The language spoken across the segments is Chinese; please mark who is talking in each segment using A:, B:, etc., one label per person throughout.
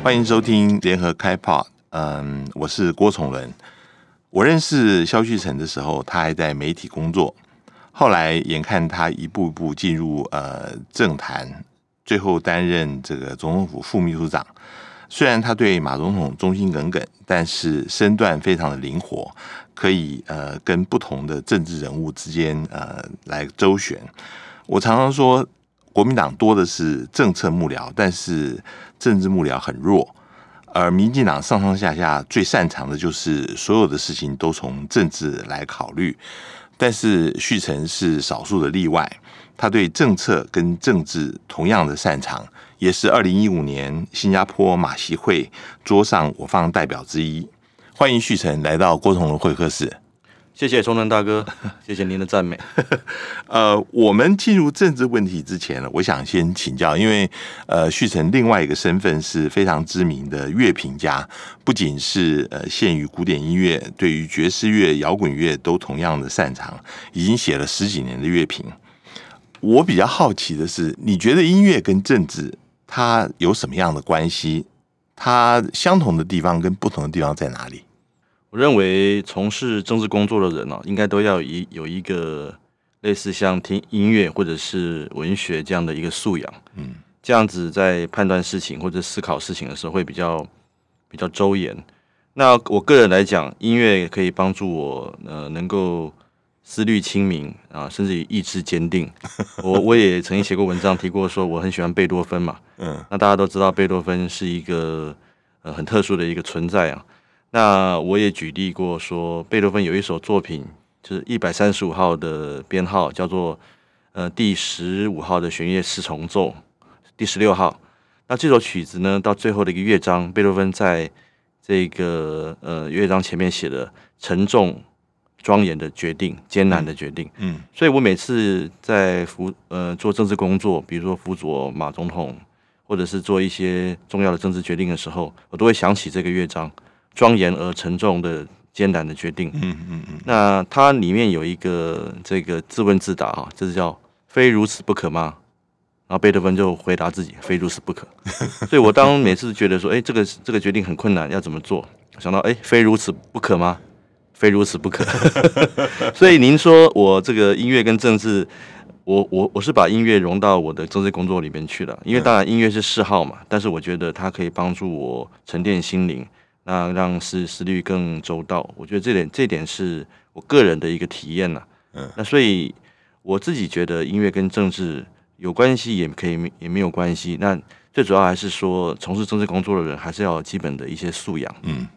A: 欢迎收听联合开炮。嗯，我是郭崇伦。我认识肖旭成的时候，他还在媒体工作。后来眼看他一步一步进入呃政坛，最后担任这个总统府副秘书长。虽然他对马总统忠心耿耿，但是身段非常的灵活，可以呃跟不同的政治人物之间呃来周旋。我常常说，国民党多的是政策幕僚，但是政治幕僚很弱。而民进党上上下下最擅长的就是所有的事情都从政治来考虑。但是旭成是少数的例外，他对政策跟政治同样的擅长。也是二零一五年新加坡马习会桌上我方代表之一，欢迎旭成来到郭崇的会客室。
B: 谢谢崇仁大哥，谢谢您的赞美。
A: 呃，我们进入政治问题之前呢，我想先请教，因为呃，旭成另外一个身份是非常知名的乐评家，不仅是呃限于古典音乐，对于爵士乐、摇滚乐都同样的擅长，已经写了十几年的乐评。我比较好奇的是，你觉得音乐跟政治？它有什么样的关系？它相同的地方跟不同的地方在哪里？
B: 我认为从事政治工作的人呢，应该都要一有一个类似像听音乐或者是文学这样的一个素养。嗯，这样子在判断事情或者思考事情的时候会比较比较周延。那我个人来讲，音乐可以帮助我呃能够。思虑清明啊，甚至于意志坚定。我我也曾经写过文章，提过说我很喜欢贝多芬嘛。嗯，那大家都知道贝多芬是一个呃很特殊的一个存在啊。那我也举例过说，贝多芬有一首作品，就是一百三十五号的编号，叫做呃第十五号的弦乐四重奏，第十六号。那这首曲子呢，到最后的一个乐章，贝多芬在这个呃乐章前面写的沉重。庄严的决定，艰难的决定。嗯，所以我每次在辅呃做政治工作，比如说辅佐马总统，或者是做一些重要的政治决定的时候，我都会想起这个乐章，庄严而沉重的艰难的决定。嗯嗯嗯。那它里面有一个这个自问自答啊，就是叫非如此不可吗？然后贝多芬就回答自己，非如此不可。所以我当每次觉得说，哎，这个这个决定很困难，要怎么做？想到，哎，非如此不可吗？非如此不可，所以您说我这个音乐跟政治，我我我是把音乐融到我的政治工作里面去了。因为当然音乐是嗜好嘛，但是我觉得它可以帮助我沉淀心灵，那让思思虑更周到。我觉得这点这点是我个人的一个体验呐。嗯，那所以我自己觉得音乐跟政治有关系，也可以也没有关系。那最主要还是说，从事政治工作的人还是要有基本的一些素养。嗯。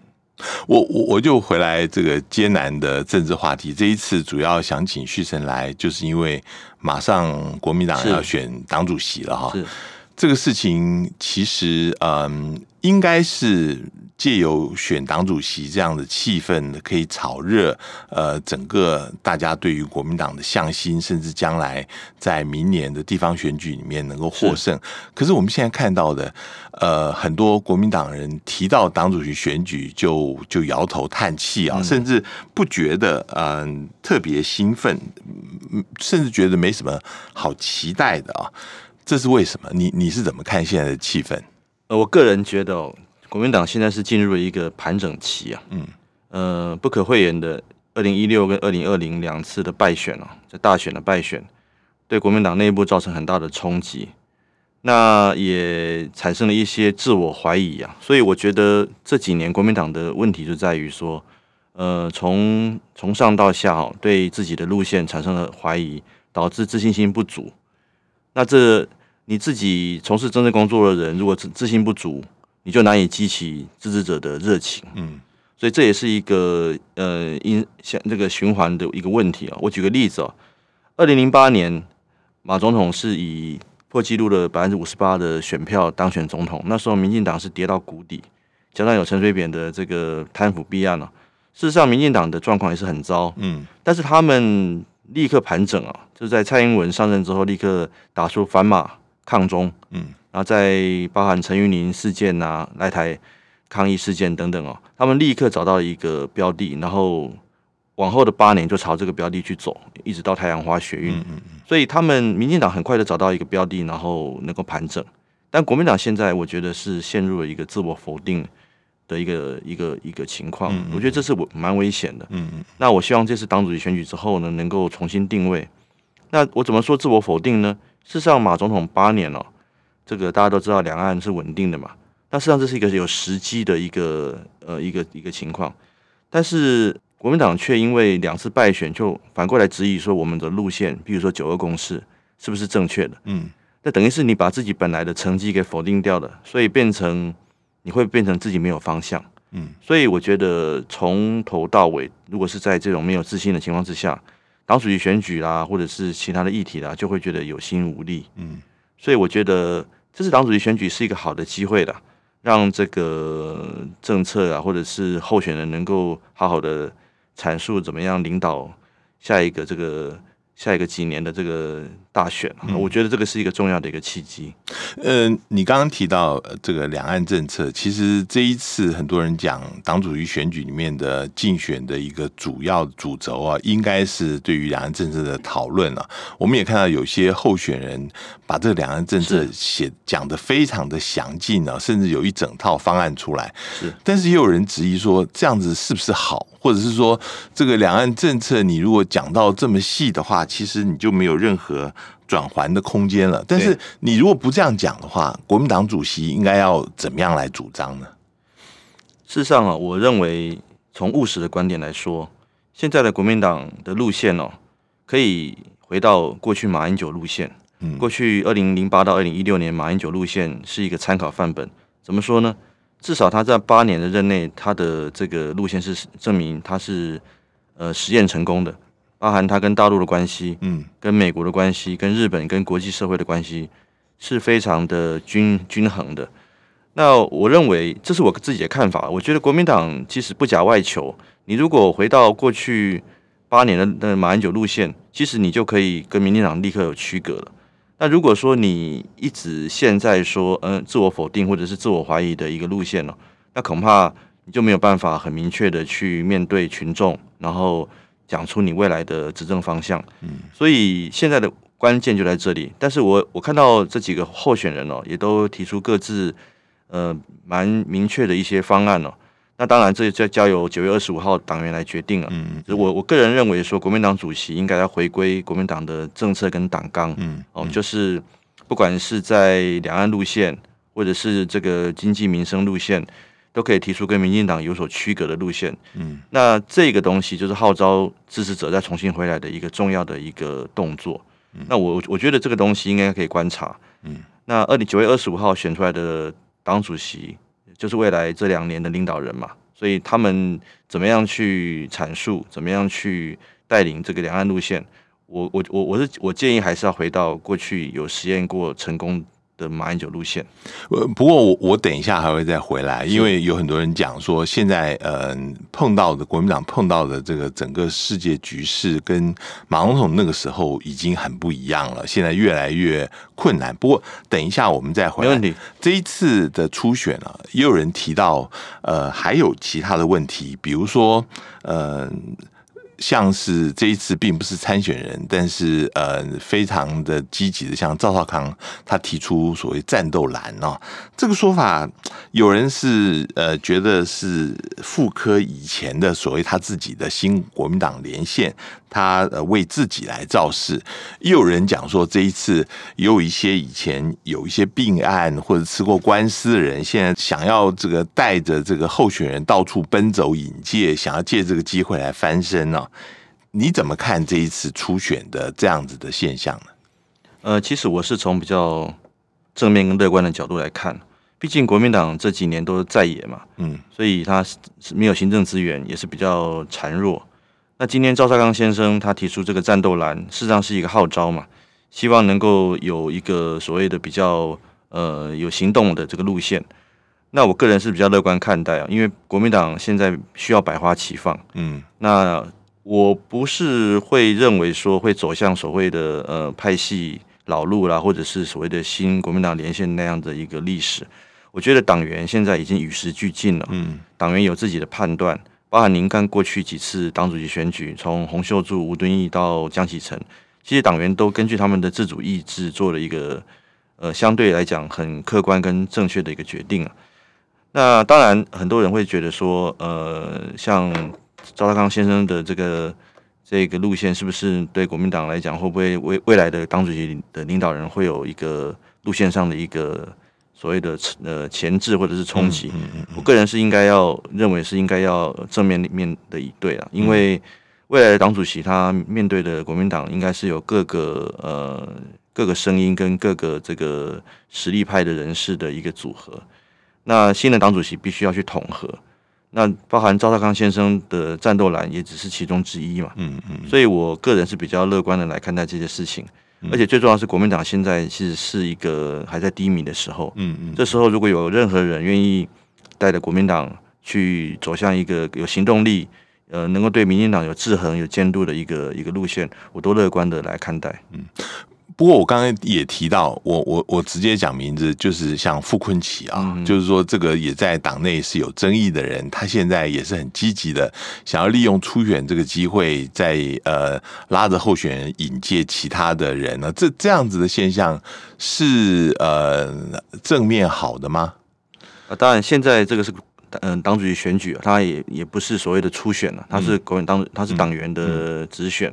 A: 我我我就回来这个艰难的政治话题。这一次主要想请旭晨来，就是因为马上国民党要选党主席了哈。这个事情其实嗯，应该是。借由选党主席这样的气氛，可以炒热呃整个大家对于国民党的向心，甚至将来在明年的地方选举里面能够获胜。可是我们现在看到的，呃，很多国民党人提到党主席选举就就摇头叹气啊，甚至不觉得嗯特别兴奋，甚至觉得没什么好期待的啊。这是为什么？你你是怎么看现在的气氛？
B: 呃，我个人觉得。哦国民党现在是进入了一个盘整期啊，嗯，呃，不可讳言的，二零一六跟二零二零两次的败选哦，在大选的败选，对国民党内部造成很大的冲击，那也产生了一些自我怀疑啊，所以我觉得这几年国民党的问题就在于说，呃，从从上到下哦，对自己的路线产生了怀疑，导致自信心不足。那这你自己从事政治工作的人，如果自自信不足，你就难以激起支持者的热情，嗯，所以这也是一个呃因像这个循环的一个问题啊。我举个例子啊，二零零八年马总统是以破纪录的百分之五十八的选票当选总统，那时候民进党是跌到谷底，加上有陈水扁的这个贪腐弊案了，事实上民进党的状况也是很糟，嗯，但是他们立刻盘整啊，就是在蔡英文上任之后立刻打出反马抗中，嗯。然后在包含陈玉林事件呐、来台抗议事件等等哦，他们立刻找到一个标的，然后往后的八年就朝这个标的去走，一直到太阳花学运嗯嗯。所以他们民进党很快的找到一个标的，然后能够盘整。但国民党现在我觉得是陷入了一个自我否定的一个一个一个情况，我觉得这是我蛮危险的。嗯嗯。那我希望这次党主席选举之后呢，能够重新定位。那我怎么说自我否定呢？事实上，马总统八年了，这个大家都知道，两岸是稳定的嘛。那实际上这是一个有时机的一个呃一个一个情况，但是国民党却因为两次败选，就反过来质疑说我们的路线，比如说九二共识是不是正确的？嗯，那等于是你把自己本来的成绩给否定掉了，所以变成你会变成自己没有方向。嗯，所以我觉得从头到尾，如果是在这种没有自信的情况之下，党主席选举啦，或者是其他的议题啦，就会觉得有心无力。嗯，所以我觉得这次党主席选举是一个好的机会的。让这个政策啊，或者是候选人能够好好的阐述怎么样领导下一个这个。下一个几年的这个大选，我觉得这个是一个重要的一个契机。
A: 呃，你刚刚提到这个两岸政策，其实这一次很多人讲党主席选举里面的竞选的一个主要主轴啊，应该是对于两岸政策的讨论啊。我们也看到有些候选人把这个两岸政策写讲的非常的详尽啊，甚至有一整套方案出来。
B: 是，
A: 但是也有人质疑说，这样子是不是好？或者是说，这个两岸政策你如果讲到这么细的话，其实你就没有任何转环的空间了。但是你如果不这样讲的话，国民党主席应该要怎么样来主张呢？
B: 事实上啊，我认为从务实的观点来说，现在的国民党的路线哦，可以回到过去马英九路线。嗯，过去二零零八到二零一六年马英九路线是一个参考范本。怎么说呢？至少他在八年的任内，他的这个路线是证明他是呃实验成功的，包含他跟大陆的关系，嗯，跟美国的关系，跟日本跟国际社会的关系是非常的均均衡的。那我认为这是我自己的看法。我觉得国民党其实不假外求，你如果回到过去八年的的马英九路线，其实你就可以跟民进党立刻有区隔了。那如果说你一直现在说，嗯，自我否定或者是自我怀疑的一个路线呢，那恐怕你就没有办法很明确的去面对群众，然后讲出你未来的执政方向。嗯，所以现在的关键就在这里。但是我我看到这几个候选人哦，也都提出各自呃蛮明确的一些方案哦。那当然，这就交由九月二十五号党员来决定了。嗯，我我个人认为说，国民党主席应该要回归国民党的政策跟党纲。嗯，哦，就是不管是在两岸路线，或者是这个经济民生路线，都可以提出跟民进党有所区隔的路线。嗯，那这个东西就是号召支持者再重新回来的一个重要的一个动作。嗯那我我觉得这个东西应该可以观察。嗯，那二零九月二十五号选出来的党主席。就是未来这两年的领导人嘛，所以他们怎么样去阐述，怎么样去带领这个两岸路线，我我我我是我建议还是要回到过去有实验过成功。的马英九路线，
A: 呃，不过我我等一下还会再回来，因为有很多人讲说，现在呃碰到的国民党碰到的这个整个世界局势跟马总统那个时候已经很不一样了，现在越来越困难。不过等一下我们再回来。
B: 没问题。
A: 这一次的初选啊，也有人提到，呃，还有其他的问题，比如说，呃。像是这一次并不是参选人，但是呃，非常的积极的，像赵少康，他提出所谓战斗蓝哦，这个说法，有人是呃觉得是傅科以前的所谓他自己的新国民党连线。他呃为自己来造势，又有人讲说这一次也有一些以前有一些病案或者吃过官司的人，现在想要这个带着这个候选人到处奔走引介，想要借这个机会来翻身呢？你怎么看这一次初选的这样子的现象呢？
B: 呃，其实我是从比较正面跟乐观的角度来看，毕竟国民党这几年都在野嘛，嗯，所以他是没有行政资源，也是比较孱弱。那今天赵少康先生他提出这个战斗蓝，事实上是一个号召嘛，希望能够有一个所谓的比较呃有行动的这个路线。那我个人是比较乐观看待啊，因为国民党现在需要百花齐放。嗯，那我不是会认为说会走向所谓的呃派系老路啦，或者是所谓的新国民党连线那样的一个历史。我觉得党员现在已经与时俱进了。嗯，党员有自己的判断。包含您看过去几次党主席选举，从洪秀柱、吴敦义到江启臣，其实党员都根据他们的自主意志做了一个呃相对来讲很客观跟正确的一个决定啊。那当然，很多人会觉得说，呃，像赵大刚先生的这个这个路线，是不是对国民党来讲，会不会未未来的党主席的领导人会有一个路线上的一个所谓的呃前置或者是冲击？我个人是应该要认为是应该要正面面的一对啊，因为未来的党主席他面对的国民党应该是有各个呃各个声音跟各个这个实力派的人士的一个组合。那新的党主席必须要去统合，那包含赵大康先生的战斗蓝也只是其中之一嘛。嗯嗯。所以我个人是比较乐观的来看待这些事情，而且最重要是国民党现在其实是一个还在低迷的时候。嗯嗯。这时候如果有任何人愿意带着国民党去走向一个有行动力，呃，能够对民进党有制衡、有监督的一个一个路线，我都乐观的来看待。嗯。
A: 不过我刚才也提到，我我我直接讲名字，就是像傅昆奇啊，就是说这个也在党内是有争议的人，他现在也是很积极的，想要利用初选这个机会，在呃拉着候选人引介其他的人呢，这这样子的现象是呃正面好的吗？
B: 啊，当然现在这个是嗯党主席选举，他也也不是所谓的初选了，他是国民党，他是党员的直选，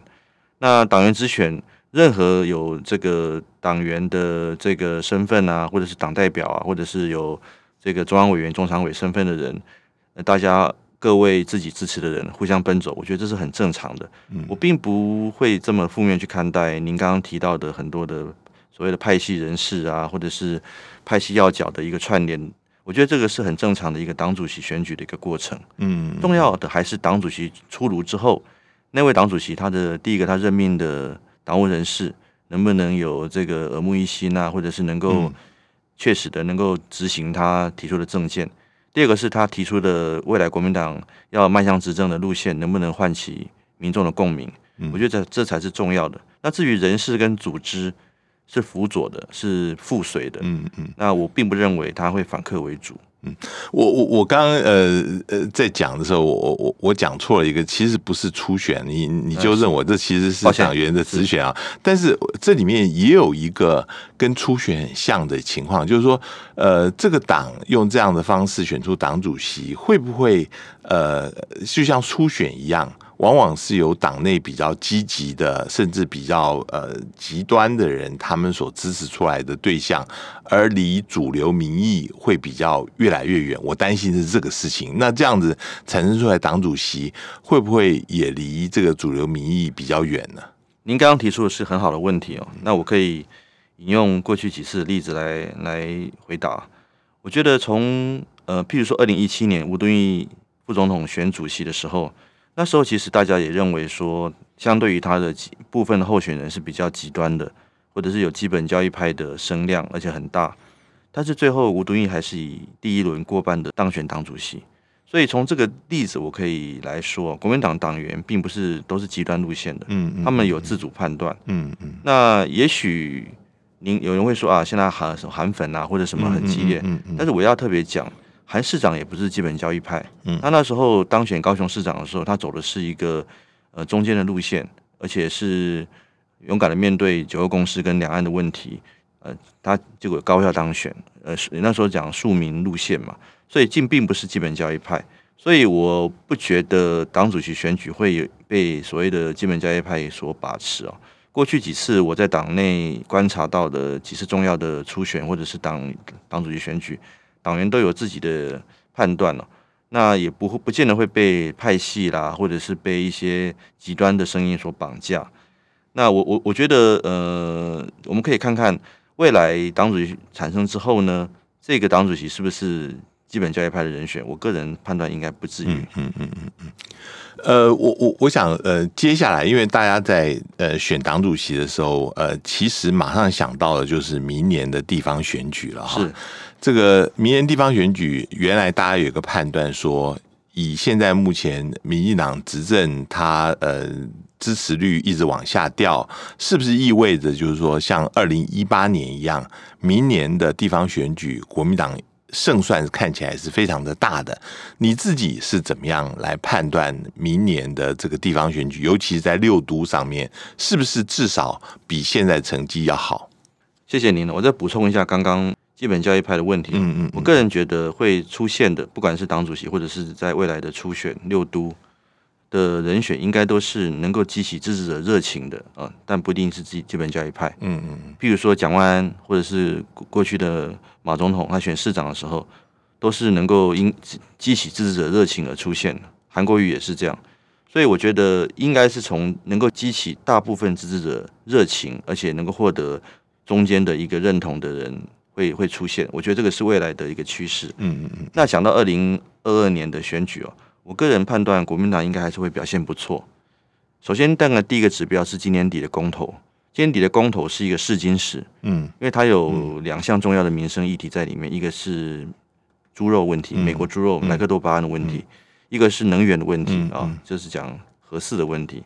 B: 那党员直选。任何有这个党员的这个身份啊，或者是党代表啊，或者是有这个中央委员、中常委身份的人，大家各位自己支持的人互相奔走，我觉得这是很正常的。我并不会这么负面去看待您刚刚提到的很多的所谓的派系人士啊，或者是派系要角的一个串联。我觉得这个是很正常的一个党主席选举的一个过程。嗯，重要的还是党主席出炉之后，那位党主席他的第一个他任命的。党务人士能不能有这个耳目一新啊，或者是能够确实的能够执行他提出的政见？第二个是他提出的未来国民党要迈向执政的路线，能不能唤起民众的共鸣？我觉得这这才是重要的。那至于人事跟组织是辅佐的，是附随的，嗯嗯，那我并不认为他会反客为主。
A: 嗯，我我我刚刚呃呃在讲的时候，我我我讲错了一个，其实不是初选，你你就认为这其实是党员的直选啊。但是这里面也有一个跟初选很像的情况，就是说，呃，这个党用这样的方式选出党主席，会不会呃就像初选一样？往往是由党内比较积极的，甚至比较呃极端的人，他们所支持出来的对象，而离主流民意会比较越来越远。我担心是这个事情。那这样子产生出来党主席，会不会也离这个主流民意比较远呢？
B: 您刚刚提出的是很好的问题哦。那我可以引用过去几次的例子来来回答。我觉得从呃，譬如说二零一七年吴敦义副总统选主席的时候。那时候其实大家也认为说，相对于他的部分的候选人是比较极端的，或者是有基本交易派的声量，而且很大。但是最后吴敦义还是以第一轮过半的当选党主席。所以从这个例子我可以来说，国民党党员并不是都是极端路线的，嗯嗯，他们有自主判断，嗯嗯。那也许您有人会说啊，现在韩韩粉啊或者什么很激烈，嗯嗯，但是我要特别讲。韩市长也不是基本交易派，嗯，他那时候当选高雄市长的时候，他走的是一个呃中间的路线，而且是勇敢的面对九二共识跟两岸的问题，呃，他结果高票当选，呃，那时候讲庶民路线嘛，所以进并不是基本交易派，所以我不觉得党主席选举会有被所谓的基本交易派所把持哦。过去几次我在党内观察到的几次重要的初选或者是党党主席选举。党员都有自己的判断了，那也不会不见得会被派系啦，或者是被一些极端的声音所绑架。那我我我觉得，呃，我们可以看看未来党主席产生之后呢，这个党主席是不是基本教育派的人选？我个人判断应该不至于。嗯嗯嗯
A: 嗯。呃，我我我想，呃，接下来，因为大家在呃选党主席的时候，呃，其实马上想到的就是明年的地方选举了哈。这个明年地方选举，原来大家有一个判断说，以现在目前民进党执政，它呃支持率一直往下掉，是不是意味着就是说，像二零一八年一样，明年的地方选举，国民党胜算看起来是非常的大的？你自己是怎么样来判断明年的这个地方选举，尤其是在六都上面，是不是至少比现在成绩要好？
B: 谢谢您了。我再补充一下刚刚基本教育派的问题。
A: 嗯嗯，
B: 我个人觉得会出现的，不管是党主席或者是在未来的初选六都的人选，应该都是能够激起支持者热情的啊，但不一定是基基本教育派。
A: 嗯嗯嗯，
B: 譬如说蒋万安或者是过过去的马总统，他选市长的时候，都是能够因激起支持者热情而出现的。韩国瑜也是这样。所以我觉得应该是从能够激起大部分支持者热情，而且能够获得中间的一个认同的人会会出现。我觉得这个是未来的一个趋势。
A: 嗯嗯嗯。
B: 那想到二零二二年的选举哦，我个人判断国民党应该还是会表现不错。首先，当然第一个指标是今年底的公投。今年底的公投是一个试金石，
A: 嗯，
B: 因为它有两项重要的民生议题在里面，一个是猪肉问题，美国猪肉莱克多巴胺的问题。一个是能源的问题啊，就是讲核四的问题。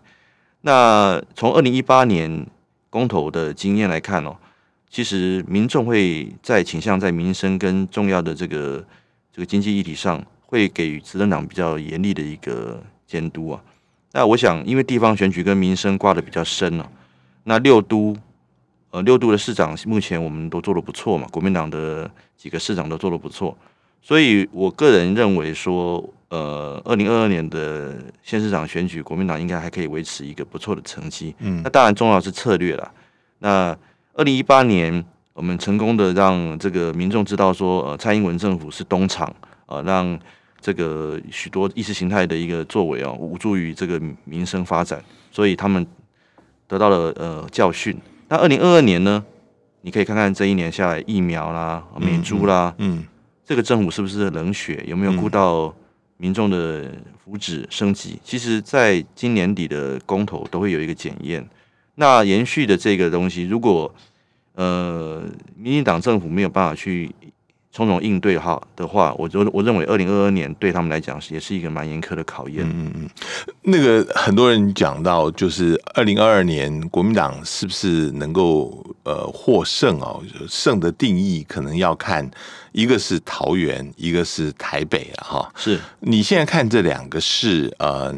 B: 那从二零一八年公投的经验来看哦，其实民众会在倾向在民生跟重要的这个这个经济议题上，会给予执政党比较严厉的一个监督啊。那我想，因为地方选举跟民生挂的比较深了，那六都呃六都的市长目前我们都做的不错嘛，国民党的几个市长都做的不错，所以我个人认为说。呃，二零二二年的县市长选举，国民党应该还可以维持一个不错的成绩。
A: 嗯，
B: 那当然重要是策略了。那二零一八年，我们成功的让这个民众知道说，呃，蔡英文政府是东厂，呃，让这个许多意识形态的一个作为哦，无助于这个民生发展，所以他们得到了呃教训。那二零二二年呢，你可以看看这一年下来，疫苗啦、美猪啦，
A: 嗯，
B: 这个政府是不是冷血？有没有顾到？民众的福祉升级，其实在今年底的公投都会有一个检验。那延续的这个东西，如果呃民进党政府没有办法去。从容应对哈的话，我我我认为二零二二年对他们来讲是也是一个蛮严苛的考验。
A: 嗯嗯，那个很多人讲到，就是二零二二年国民党是不是能够呃获胜哦？胜的定义可能要看一个是桃园，一个是台北了哈。
B: 是
A: 你现在看这两个是呃。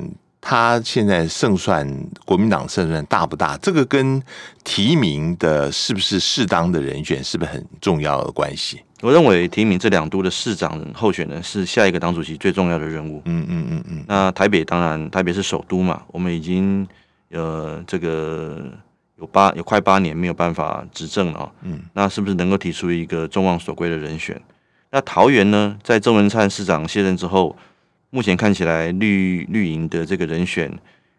A: 他现在胜算，国民党胜算大不大？这个跟提名的是不是适当的人选，是不是很重要的关系？
B: 我认为提名这两都的市长候选人是下一个党主席最重要的任务。
A: 嗯嗯嗯嗯。
B: 那台北当然，台北是首都嘛，我们已经呃这个有八有快八年没有办法执政了。
A: 嗯。
B: 那是不是能够提出一个众望所归的人选？那桃园呢，在郑文灿市长卸任之后。目前看起来，绿绿营的这个人选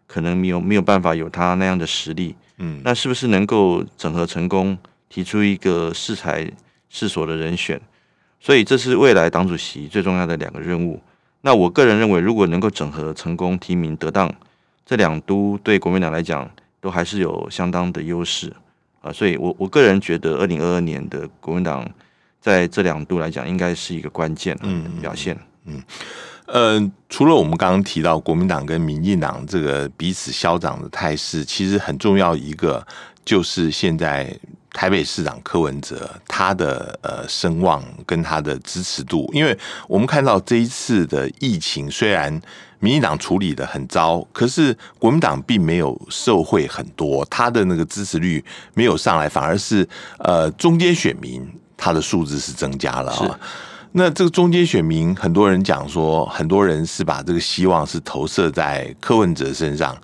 B: 可能没有没有办法有他那样的实力。
A: 嗯，
B: 那是不是能够整合成功，提出一个适才适所的人选？所以这是未来党主席最重要的两个任务。那我个人认为，如果能够整合成功，提名得当，这两都对国民党来讲都还是有相当的优势啊。所以我我个人觉得，二零二二年的国民党在这两度来讲，应该是一个关键表现。
A: 嗯。呃，除了我们刚刚提到国民党跟民进党这个彼此消长的态势，其实很重要一个就是现在台北市长柯文哲他的呃声望跟他的支持度，因为我们看到这一次的疫情，虽然民进党处理的很糟，可是国民党并没有受贿很多，他的那个支持率没有上来，反而是呃中间选民他的数字是增加了啊。那这个中间选民，很多人讲说，很多人是把这个希望是投射在柯文哲身上。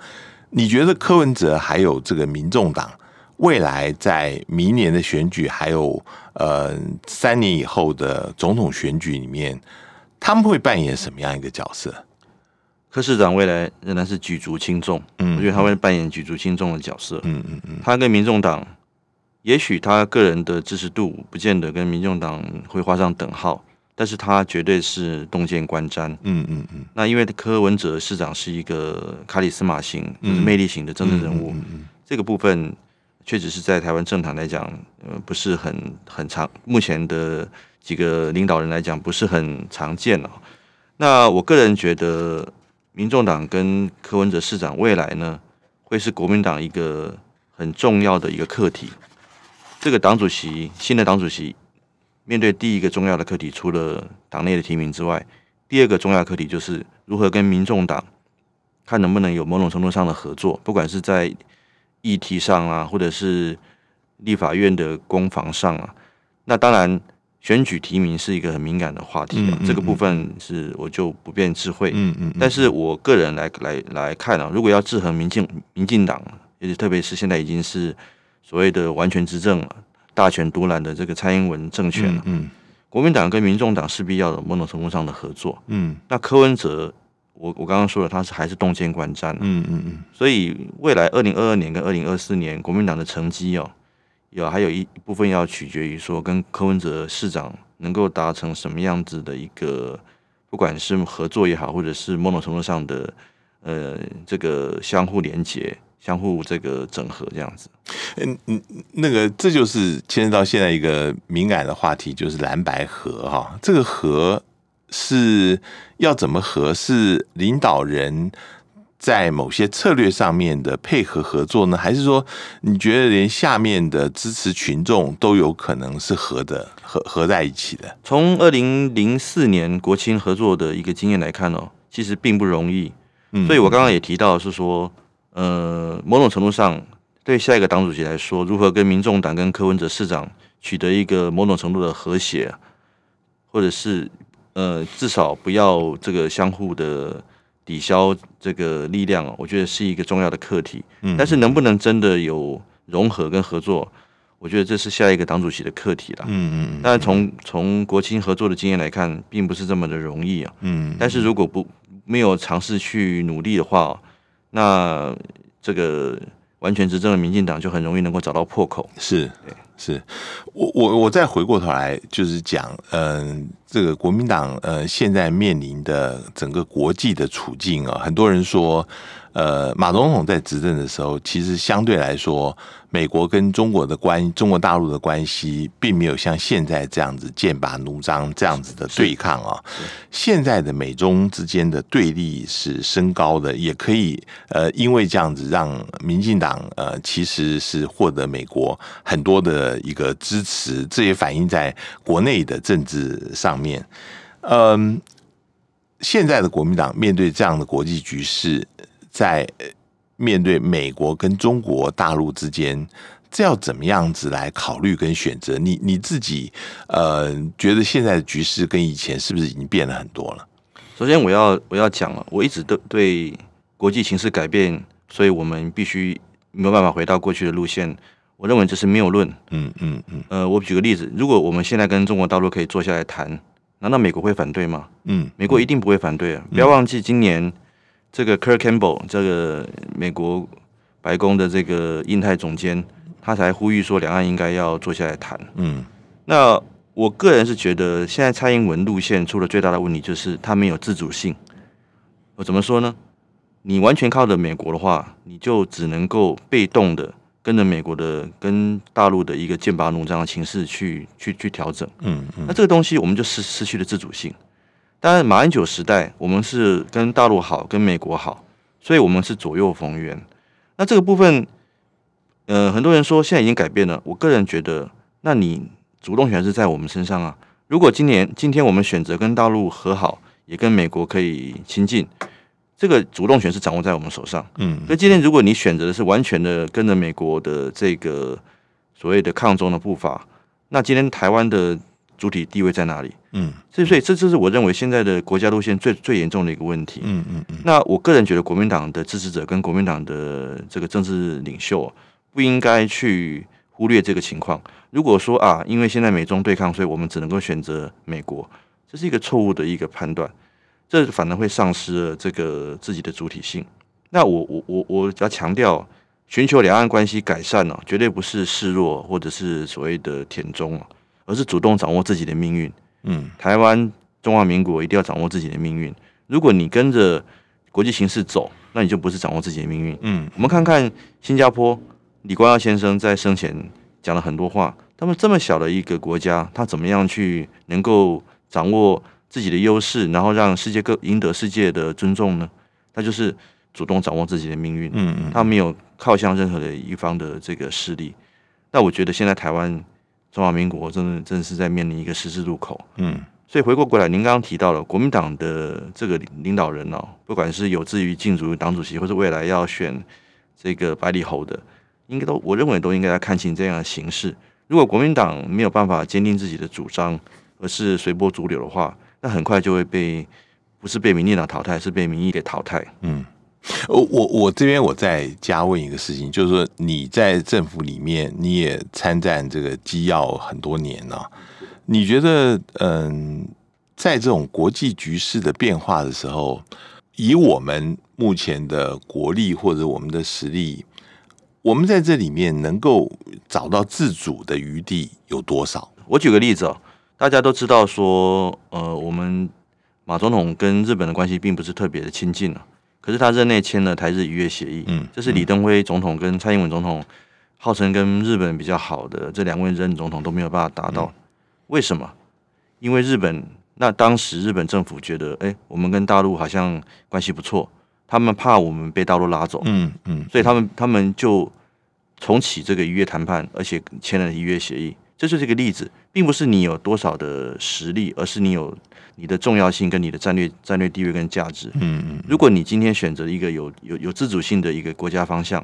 A: 你觉得柯文哲还有这个民众党未来在明年的选举，还有呃三年以后的总统选举里面，他们会扮演什么样一个角色？
B: 柯市长未来仍然是举足轻重，嗯，我觉得他会扮演举足轻重的角色，
A: 嗯嗯嗯，
B: 他跟民众党，也许他个人的支持度不见得跟民众党会画上等号。但是他绝对是洞见观瞻，
A: 嗯嗯嗯。
B: 那因为柯文哲市长是一个卡里斯马型、就是魅力型的政治人物，这个部分确实是在台湾政坛来讲，呃，不是很很常。目前的几个领导人来讲，不是很常见了。那我个人觉得，民众党跟柯文哲市长未来呢，会是国民党一个很重要的一个课题。这个党主席，新的党主席。面对第一个重要的课题，除了党内的提名之外，第二个重要课题就是如何跟民众党看能不能有某种程度上的合作，不管是在议题上啊，或者是立法院的攻防上啊，那当然选举提名是一个很敏感的话题啊，这个部分是我就不便智慧。
A: 嗯嗯，
B: 但是我个人来来来看啊，如果要制衡民进民进党，也是特别是现在已经是所谓的完全执政、大权独揽的这个蔡英文政权了，
A: 嗯
B: 国民党跟民众党势必要有某种程度上的合作。
A: 嗯。
B: 那柯文哲，我我刚刚说了，他是还是动监观战、啊，
A: 嗯嗯嗯。
B: 所以未来二零二二年跟二零二四年国民党的成绩哦，有还有一一部分要取决于说跟柯文哲市长能够达成什么样子的一个，不管是合作也好，或者是某种程度上的呃这个相互连接、相互这个整合这样子。
A: 嗯嗯，那个这就是牵涉到现在一个敏感的话题，就是蓝白合哈。这个合是要怎么合？是领导人在某些策略上面的配合合作呢，还是说你觉得连下面的支持群众都有可能是合的合合在一起的？
B: 从二零零四年国青合作的一个经验来看哦，其实并不容易。
A: 嗯
B: 所以我刚刚也提到是说，呃，某种程度上，对下一个党主席来说，如何跟民众党跟柯文哲市长取得一个某种程度的和谐，或者是呃，至少不要这个相互的抵消这个力量哦，我觉得是一个重要的课题。
A: 嗯
B: 但是能不能真的有融合跟合作，我觉得这是下一个党主席的课题啦。
A: 嗯嗯
B: 但从从国青合作的经验来看，并不是这么的容易啊。
A: 嗯
B: 但是如果不没有尝试去努力的话，那这个完全执政的民进党就很容易能够找到破口。
A: 是是，我我我再回过头来就是讲，嗯、这个国民党呃现在面临的整个国际的处境啊，很多人说，呃，马总统在执政的时候，其实相对来说，美国跟中国的关中国大陆的关系，并没有像现在这样子剑拔弩张这样子的对抗啊。现在的美中之间的对立是升高的，也可以呃，因为这样子让民进党呃其实是获得美国很多的一个支持，这也反映在国内的政治上面。嗯，现在的国民党面对这样的国际局势，在呃面对美国跟中国大陆之间，这要怎么样子来考虑跟选择？你你自己呃，觉得现在的局势跟以前是不是已经变了很多了？
B: 首先，我要我要讲了，我一直都对国际形势改变，所以我们必须没有办法回到过去的路线。我认为这是谬论。
A: 嗯嗯嗯
B: 呃，我举个例子，如果我们现在跟中国大陆可以坐下来谈，难道美国会反对吗？
A: 嗯，
B: 美国一定不会反对啊！不要忘记，今年这个 Kirk Campbell 这个美国白宫的这个印太总监，他才呼吁说两岸应该要坐下来谈。
A: 嗯
B: 那我个人是觉得，现在蔡英文路线出了最大的问题就是他没有自主性。我怎么说呢？你完全靠着美国的话，你就只能够被动的跟着美国的、跟大陆的一个剑拔弩张的形势去去去调整。
A: 嗯嗯
B: 那这个东西我们就失失去了自主性。当然，马英九时代我们是跟大陆好，跟美国好，所以我们是左右逢源。那这个部分，呃，很多人说现在已经改变了。我个人觉得，那你主动权是在我们身上啊。如果今年今天我们选择跟大陆和好，也跟美国可以亲近，这个主动权是掌握在我们手上。
A: 嗯
B: 那今天如果你选择的是完全的跟着美国的这个所谓的抗中的步伐，那今天台湾的主体地位在哪里？
A: 嗯
B: 所以所以这就是我认为现在的国家路线最最严重的一个问题。
A: 嗯嗯嗯
B: 那我个人觉得，国民党的支持者跟国民党的这个政治领袖啊不应该去忽略这个情况。如果说啊，因为现在美中对抗，所以我们只能够选择美国，这是一个错误的一个判断，这反而会丧失了这个自己的主体性。那我我我我要强调，寻求两岸关系改善呢、绝对不是示弱或者是所谓的舔中啊，而是主动掌握自己的命运。
A: 嗯
B: 台湾中华民国一定要掌握自己的命运。如果你跟着国际形势走，那你就不是掌握自己的命运。
A: 嗯
B: 我们看看新加坡，李光耀先生在生前讲了很多话。他们这么小的一个国家，他怎么样去能够掌握自己的优势，然后让世界各赢得世界的尊重呢？他就是主动掌握自己的命运。
A: 嗯嗯
B: 他没有靠向任何的一方的这个势力。那我觉得现在台湾中华民国真的真的是在面临一个十字路口。
A: 嗯
B: 所以回过过来，您刚刚提到了国民党的这个领导人哦，不管是有志于竞逐党主席，或是未来要选这个百里侯的，应该都我认为都应该要看清这样的形势。如果国民党没有办法坚定自己的主张，而是随波逐流的话，那很快就会被不是被民进党淘汰，是被民意给淘汰。
A: 嗯，我我我这边我再加问一个事情，就是说你在政府里面你也参战这个机要很多年了，你觉得嗯，在这种国际局势的变化的时候，以我们目前的国力或者我们的实力，我们在这里面能够找到自主的余地有多少？
B: 我举个例子哦，大家都知道说，呃，我们马总统跟日本的关系并不是特别的亲近了，可是他任内签了台日渔业协议，
A: 嗯
B: 这是李登辉总统跟蔡英文总统号称跟日本比较好的这两位任总统都没有办法达到，为什么？因为日本那当时日本政府觉得，哎、我们跟大陆好像关系不错，他们怕我们被大陆拉走，
A: 嗯嗯
B: 所以他们他们就重启这个渔业谈判，而且签了渔业协议。这就是一个例子，并不是你有多少的实力，而是你有你的重要性跟你的战略战略地位跟价值。
A: 嗯嗯
B: 如果你今天选择一个有有有自主性的一个国家方向，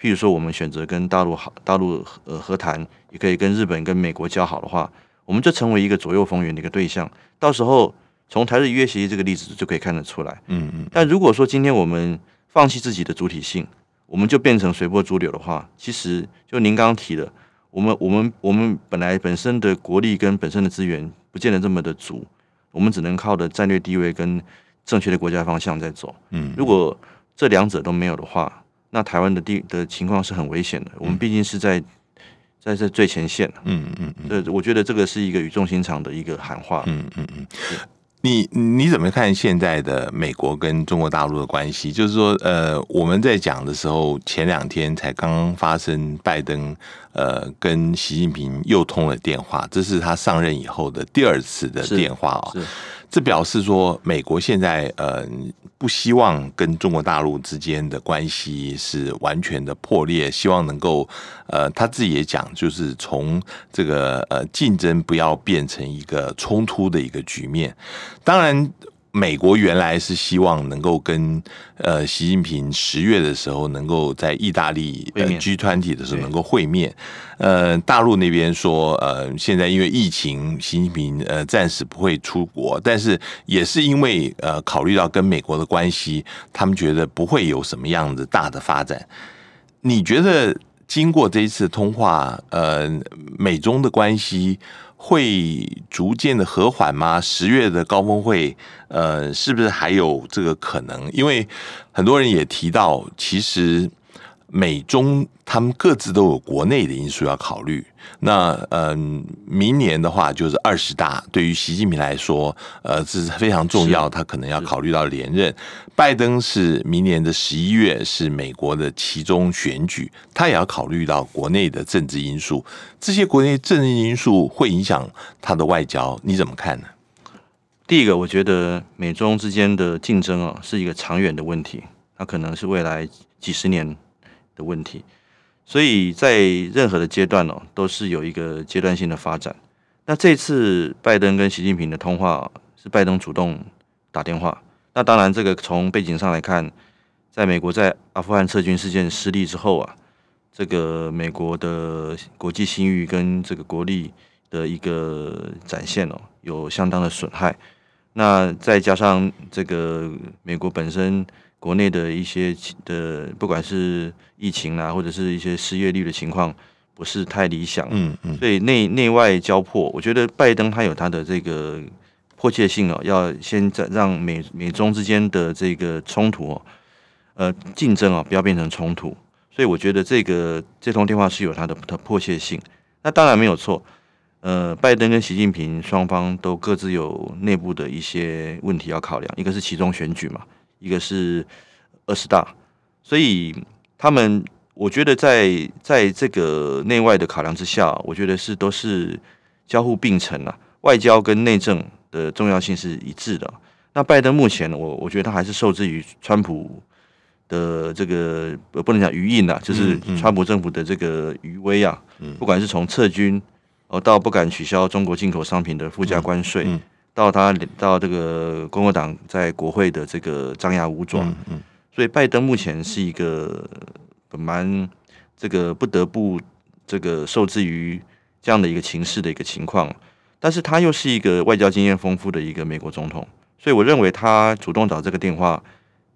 B: 譬如说我们选择跟大陆好大陆呃和谈，也可以跟日本跟美国交好的话，我们就成为一个左右逢源的一个对象。到时候从台日渔业协议这个例子就可以看得出来。
A: 嗯嗯
B: 但如果说今天我们放弃自己的主体性，我们就变成随波逐流的话，其实就您刚刚提的，我们我们我们本来本身的国力跟本身的资源不见得这么的足，我们只能靠的战略地位跟正确的国家方向在走。
A: 嗯
B: 如果这两者都没有的话，那台湾的地的情况是很危险的。我们毕竟是在在这最前线，
A: 嗯嗯嗯
B: 这我觉得这个是一个语重心长的一个喊话。
A: 嗯嗯嗯。你你怎么看现在的美国跟中国大陆的关系？就是说，呃，我们在讲的时候，前两天才刚刚发生拜登呃跟习近平又通了电话，这是他上任以后的第二次的电话哦。这表示说，美国现在呃不希望跟中国大陆之间的关系是完全的破裂，希望能够呃他自己也讲，就是从这个呃竞争不要变成一个冲突的一个局面。当然。美国原来是希望能够跟呃习近平十月的时候能够在意大利呃
B: 会面
A: G 团体的时候能够会面，呃，大陆那边说，呃，现在因为疫情，习近平呃暂时不会出国，但是也是因为呃考虑到跟美国的关系，他们觉得不会有什么样子大的发展。你觉得经过这一次通话，呃，美中的关系会逐渐的和缓吗？十月的高峰会，呃，是不是还有这个可能？因为很多人也提到，其实美中他们各自都有国内的因素要考虑。那嗯、明年的话就是二十大，对于习近平来说，呃，这是非常重要，他可能要考虑到连任。拜登是明年的十一月是美国的其中选举，他也要考虑到国内的政治因素。这些国内政治因素会影响他的外交，你怎么看呢？
B: 第一个，我觉得美中之间的竞争啊，是一个长远的问题，它可能是未来几十年的问题，所以在任何的阶段哦，都是有一个阶段性的发展。那这次拜登跟习近平的通话是拜登主动打电话，那当然这个从背景上来看，在美国在阿富汗撤军事件失利之后啊，这个美国的国际信誉跟这个国力的一个展现哦，有相当的损害。那再加上这个美国本身国内的一些其的，不管是疫情啊，或者是一些失业率的情况，不是太理想，
A: 嗯嗯
B: 所以内内外交迫，我觉得拜登他有他的这个迫切性哦，要先在让美美中之间的这个冲突哦，呃竞争哦，不要变成冲突。所以我觉得这个这通电话是有它的的迫切性。那当然没有错，呃，拜登跟习近平双方都各自有内部的一些问题要考量，一个是其中选举嘛，一个是二十大，所以他们我觉得在在这个内外的考量之下，我觉得是都是交互并存啊，外交跟内政的重要性是一致的。那拜登目前，我我觉得他还是受制于川普的这个呃不能讲余印啊，就是川普政府的这个余威啊，
A: 嗯。
B: 不管是从撤军哦到不敢取消中国进口商品的附加关税，
A: 嗯
B: 到他到这个共和党在国会的这个张牙舞爪，
A: 嗯嗯。
B: 所以拜登目前是一个蛮这个不得不这个受制于这样的一个情势的一个情况，但是他又是一个外交经验丰富的一个美国总统，所以我认为他主动找这个电话，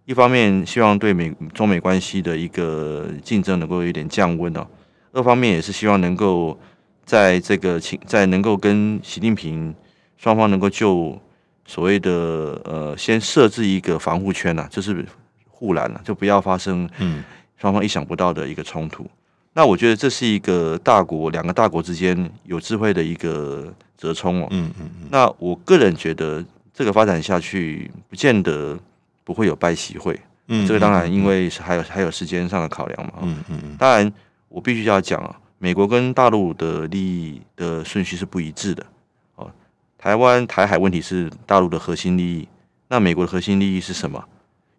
B: 一方面希望对美中美关系的一个竞争能够有点降温哦，二方面也是希望能够在这个情在能够跟习近平双方能够就所谓的呃先设置一个防护圈呐，就是护栏了，就不要发生
A: 嗯
B: 双方意想不到的一个冲突。那我觉得这是一个大国两个大国之间有智慧的一个折冲哦。
A: 嗯嗯嗯
B: 那我个人觉得这个发展下去，不见得不会有拜习会。
A: 嗯，
B: 这个当然因为是还有还有时间上的考量嘛。
A: 嗯嗯嗯
B: 当然我必须要讲啊，美国跟大陆的利益的顺序是不一致的。哦，台湾台海问题是大陆的核心利益，那美国的核心利益是什么？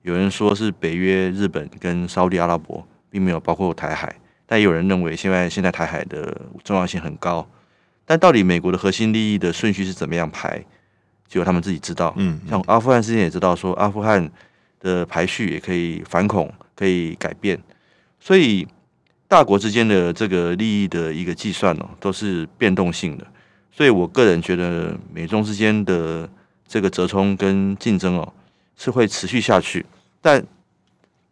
B: 有人说是北约、日本跟沙特阿拉伯，并没有包括台海。但也有人认为，现在现在台海的重要性很高。但到底美国的核心利益的顺序是怎么样排，只有他们自己知道。
A: 嗯
B: 像阿富汗事件也知道说，阿富汗的排序也可以反恐，可以改变。所以大国之间的这个利益的一个计算哦，都是变动性的。所以我个人觉得，美中之间的这个折冲跟竞争哦，是会持续下去。但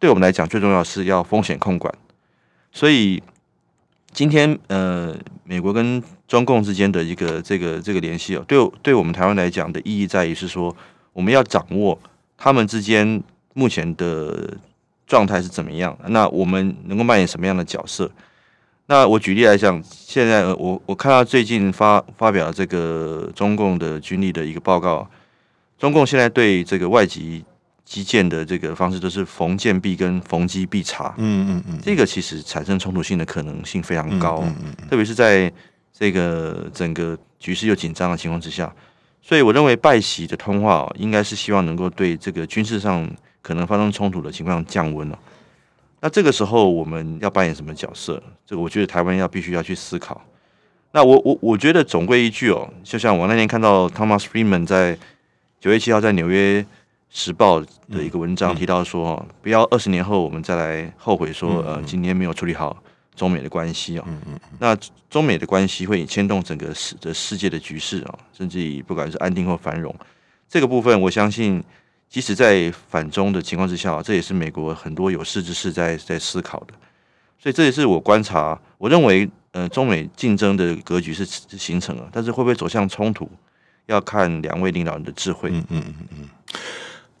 B: 对我们来讲，最重要是要风险控管。所以今天呃，美国跟中共之间的一个这个这个联系哦，对对我们台湾来讲的意义在于是说，我们要掌握他们之间目前的状态是怎么样，那我们能够扮演什么样的角色？那我举例来讲，现在呃我我看到最近发发表这个中共的军力的一个报告，中共现在对这个外籍基建的这个方式都是逢建必跟逢机必查，
A: 嗯嗯嗯，
B: 这个其实产生冲突性的可能性非常高，
A: 嗯嗯嗯。
B: 特别是在这个整个局势又紧张的情况之下，所以我认为拜习的通话、哦、应该是希望能够对这个军事上可能发生冲突的情况降温了、那这个时候我们要扮演什么角色？这个我觉得台湾要必须要去思考。那我我我觉得总归一句哦，就像我那天看到 Thomas Friedman 在九月七号在纽约时报的一个文章提到说，哦，不要二十年后我们再来后悔说，呃，今天没有处理好中美的关系哦。那中美的关系会牵动整个世的世界的局势啊，甚至于不管是安定或繁荣，这个部分我相信，即使在反中的情况之下，这也是美国很多有识之士在在思考的。所以这也是我观察，我认为，呃，中美竞争的格局是形成了，但是会不会走向冲突，要看两位领导人的智慧。
A: 嗯嗯嗯嗯。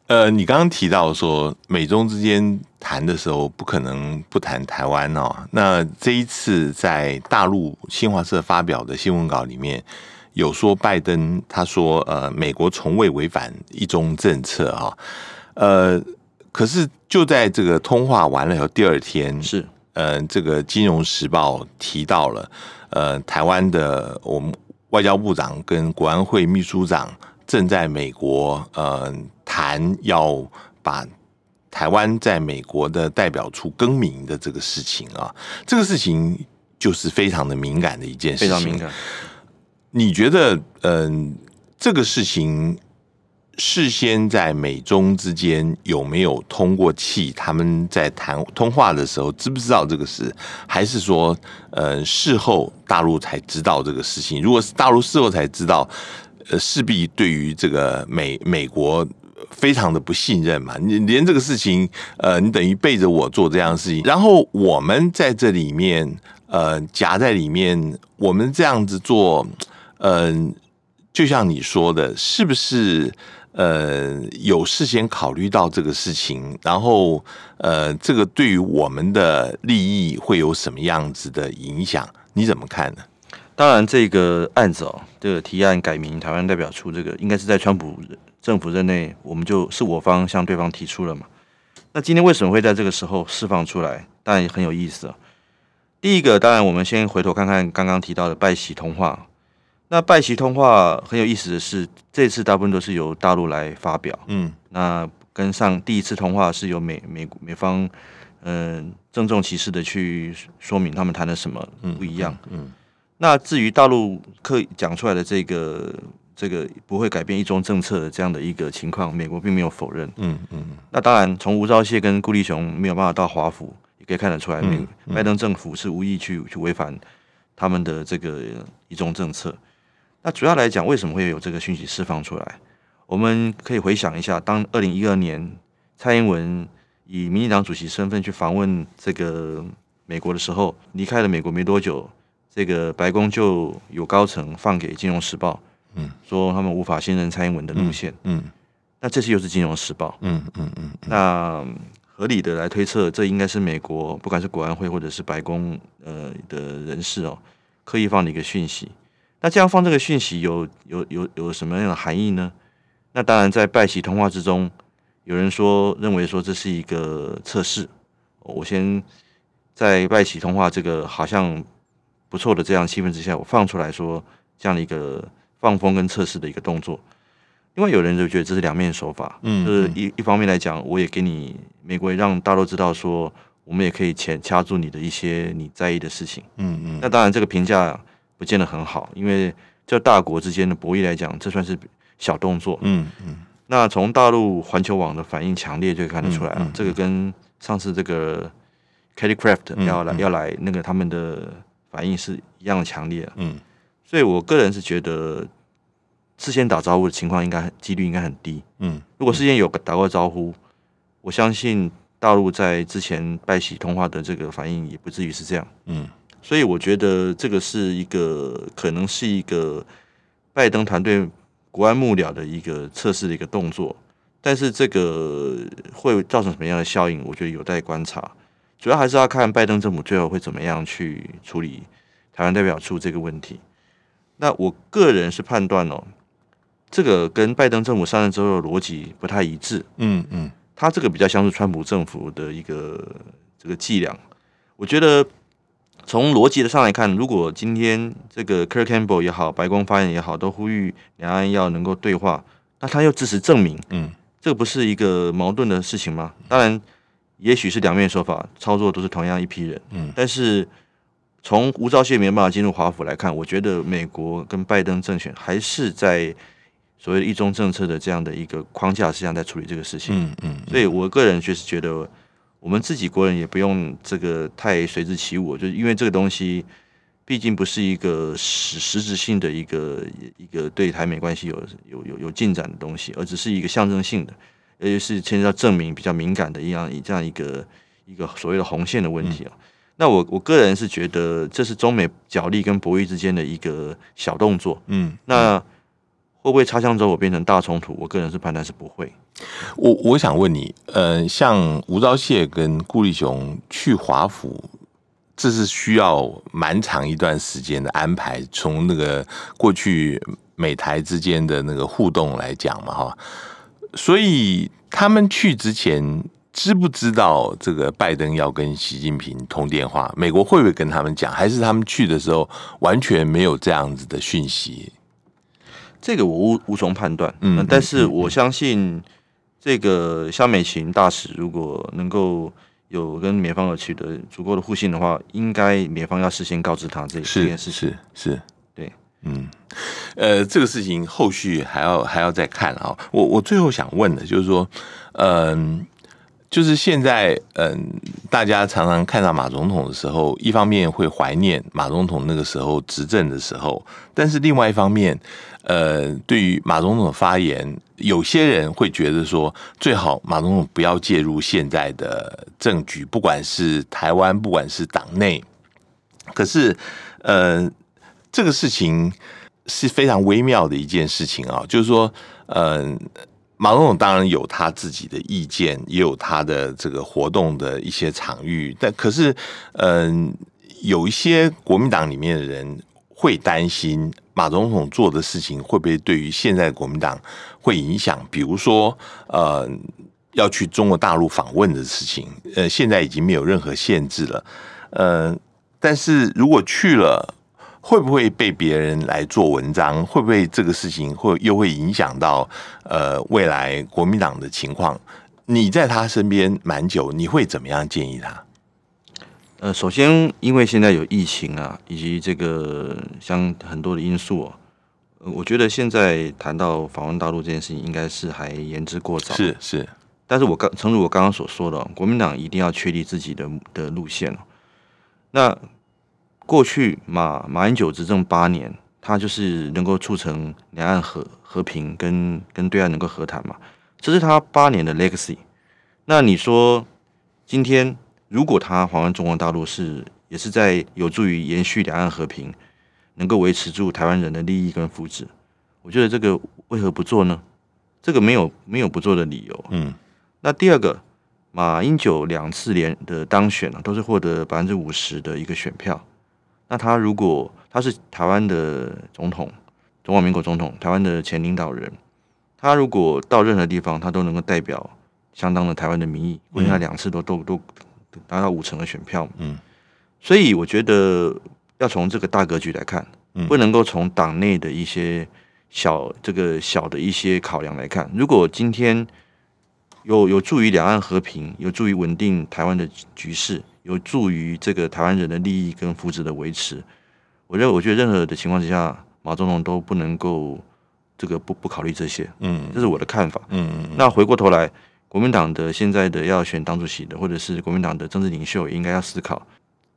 A: 呃，你刚刚提到说美中之间谈的时候不可能不谈台湾哦。那这一次在大陆新华社发表的新闻稿里面有说，拜登他说呃，美国从未违反一中政策啊、呃，可是就在这个通话完了以后，第二天
B: 是。
A: 呃，这个《金融时报》提到了，呃，台湾的我们外交部长跟国安会秘书长正在美国呃谈要把台湾在美国的代表处更名的这个事情啊，这个事情就是非常的敏感的一件事情，
B: 非常敏感。
A: 你觉得，嗯、这个事情事先在美中之间有没有通过气？他们在谈通话的时候知不知道这个事？还是说，呃，事后大陆才知道这个事情？如果是大陆事后才知道，呃，势必对于这个美美国。非常的不信任嘛，你连这个事情，呃，你等于背着我做这样的事情，然后我们在这里面，呃，夹在里面，我们这样子做，嗯、就像你说的，是不是呃有事先考虑到这个事情，然后呃，这个对于我们的利益会有什么样子的影响？你怎么看呢？
B: 当然，这个案子哦，这个提案改名台湾代表处，这个应该是在川普政府任内，我们就是我方向对方提出了嘛。那今天为什么会在这个时候释放出来？当然也很有意思啊。第一个，当然我们先回头看看刚刚提到的拜喜通话。那拜习通话很有意思的是，这次大部分都是由大陆来发表。
A: 嗯
B: 那跟上第一次通话是由美美美方嗯、郑重其事的去说明他们谈了什么不一样。
A: 嗯
B: 那至于大陆刻意讲出来的这个这个不会改变一中政策的这样的一个情况，美国并没有否认。
A: 嗯嗯
B: 那当然，从吴钊燮跟顾立雄没有办法到华府，也可以看得出来，美拜登政府是无意去去违反他们的这个一中政策。那主要来讲，为什么会有这个讯息释放出来？我们可以回想一下，当二零一二年蔡英文以民进党主席身份去访问这个美国的时候，离开了美国没多久，这个白宫就有高层放给《金融时报》，嗯，说他们无法信任蔡英文的路线，嗯，那这次又是《金融时报》，嗯嗯嗯，那合理的来推测，这应该是美国不管是国安会或者是白宫呃的人士哦，刻意放的一个讯息。那这样放这个讯息有有有有什么样的含义呢？那当然，在拜习通话之中，有人说认为说这是一个测试。我先在拜习通话这个好像不错的这样气氛之下，我放出来说这样的一个放风跟测试的一个动作。另外，有人就觉得这是两面手法，嗯，就是一一方面来讲，我也给你美国让大陆知道说，我们也可以掐掐住你的一些你在意的事情，嗯嗯。那当然，这个评价。不见得很好，因为这大国之间的博弈来讲，这算是小动作。嗯嗯。那从大陆环球网的反应强烈，就看得出来啊，这个跟上次这个 Kelly Craft 要来要来那个他们的反应是一样的强烈。嗯。所以我个人是觉得，事先打招呼的情况应该几率应该很低。嗯。如果事先有打过招呼，我相信大陆在之前拜喜通话的这个反应也不至于是这样。嗯。所以我觉得这个是一个可能是一个拜登团队国安幕僚的一个测试的一个动作，但是这个会造成什么样的效应，我觉得有待观察。主要还是要看拜登政府最后会怎么样去处理台湾代表处这个问题。那我个人是判断哦，这个跟拜登政府上任之后的逻辑不太一致。嗯嗯，他这个比较像是川普政府的一个这个伎俩，我觉得。从逻辑的上来看，如果今天这个 Kirk Campbell 也好，白宫发言也好，都呼吁两岸要能够对话，那他又支持证明，嗯，这个不是一个矛盾的事情吗？当然，也许是两面说法，操作都是同样一批人，嗯，但是从吴钊燮没办法进入华府来看，我觉得美国跟拜登政权还是在所谓的一中政策的这样的一个框架之下在处理这个事情，嗯嗯，所以我个人确实觉得。我们自己国人也不用这个太随之起舞，就是因为这个东西毕竟不是一个实实质性的一个一个对台美关系有有有有进展的东西，而只是一个象征性的，而且是牵涉到证明比较敏感的一样以这样一个一个所谓的红线的问题啊。那我我个人是觉得这是中美角力跟博弈之间的一个小动作，嗯，那。会不会擦枪走火变成大冲突？我个人是判断是不会。
A: 我我想问你，呃，像吴钊燮跟顾立雄去华府，这是需要蛮长一段时间的安排。从那个过去美台之间的那个互动来讲嘛，哈，所以他们去之前知不知道这个拜登要跟习近平通电话？美国会不会跟他们讲？还是他们去的时候完全没有这样子的讯息？
B: 这个我无无从判断，嗯，但是我相信这个肖美琴大使如果能够有跟美方有取得足够的互信的话，应该美方要事先告知他这这件事情，
A: 是是，
B: 对，
A: 嗯，呃，这个事情后续还要还要再看啊。我我最后想问的就是说，嗯。就是现在，嗯，大家常常看到马总统的时候，一方面会怀念马总统那个时候执政的时候，但是另外一方面，呃，对于马总统的发言，有些人会觉得说，最好马总统不要介入现在的政局，不管是台湾，不管是党内。可是，呃，这个事情是非常微妙的一件事情啊，就是说，嗯。马总统当然有他自己的意见，也有他的这个活动的一些场域，但可是，嗯，有一些国民党里面的人会担心马总统做的事情会不会对于现在国民党会影响，比如说，呃，要去中国大陆访问的事情，呃，现在已经没有任何限制了，呃，但是如果去了。会不会被别人来做文章？会不会这个事情会又会影响到呃未来国民党的情况？你在他身边蛮久，你会怎么样建议他？
B: 呃，首先因为现在有疫情啊，以及这个像很多的因素，我觉得现在谈到访问大陆这件事情，应该是还言之过早。
A: 是是。
B: 但是我刚诚如我刚刚所说的，国民党一定要确立自己的的路线那过去马马英九执政八年，他就是能够促成两岸和和平，跟跟对岸能够和谈嘛，这是他八年的 legacy。那你说今天如果他访问中国大陆是也是在有助于延续两岸和平，能够维持住台湾人的利益跟福祉，我觉得这个为何不做呢？这个没有没有不做的理由。嗯，那第二个，马英九两次连的当选呢，都是获得百分之五十的一个选票。那他如果他是台湾的总统，中华民国总统，台湾的前领导人，他如果到任何地方，他都能够代表相当的台湾的民意。因为他两次都都都达到五成的选票。嗯，所以我觉得要从这个大格局来看，不能够从党内的一些。小这个小的一些考量来看，如果今天有有助于两岸和平，有助于稳定台湾的局势，有助于这个台湾人的利益跟福祉的维持，我认为我觉得任何的情况之下，马总统都不能够这个不不考虑这些，嗯，这是我的看法，嗯嗯。那回过头来，国民党的现在的要选党主席的，或者是国民党的政治领袖，应该要思考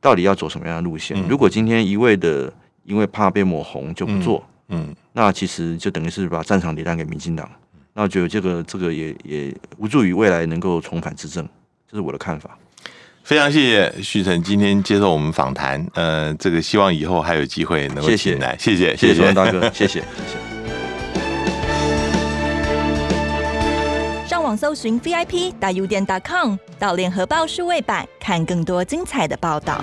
B: 到底要走什么样的路线。如果今天一味的因为怕被抹红就不做。嗯，那其实就等于是把战场礼让给民进党，那我觉得这个这个也也无助于未来能够重返执政，这是我的看法。
A: 非常谢谢旭成今天接受我们访谈，呃，这个希望以后还有机会能够请来，谢谢
B: 谢谢大哥，谢谢谢谢。
C: 上网搜寻 VIP 大 U 店 .com 到联合报数位版看更多精彩的报道。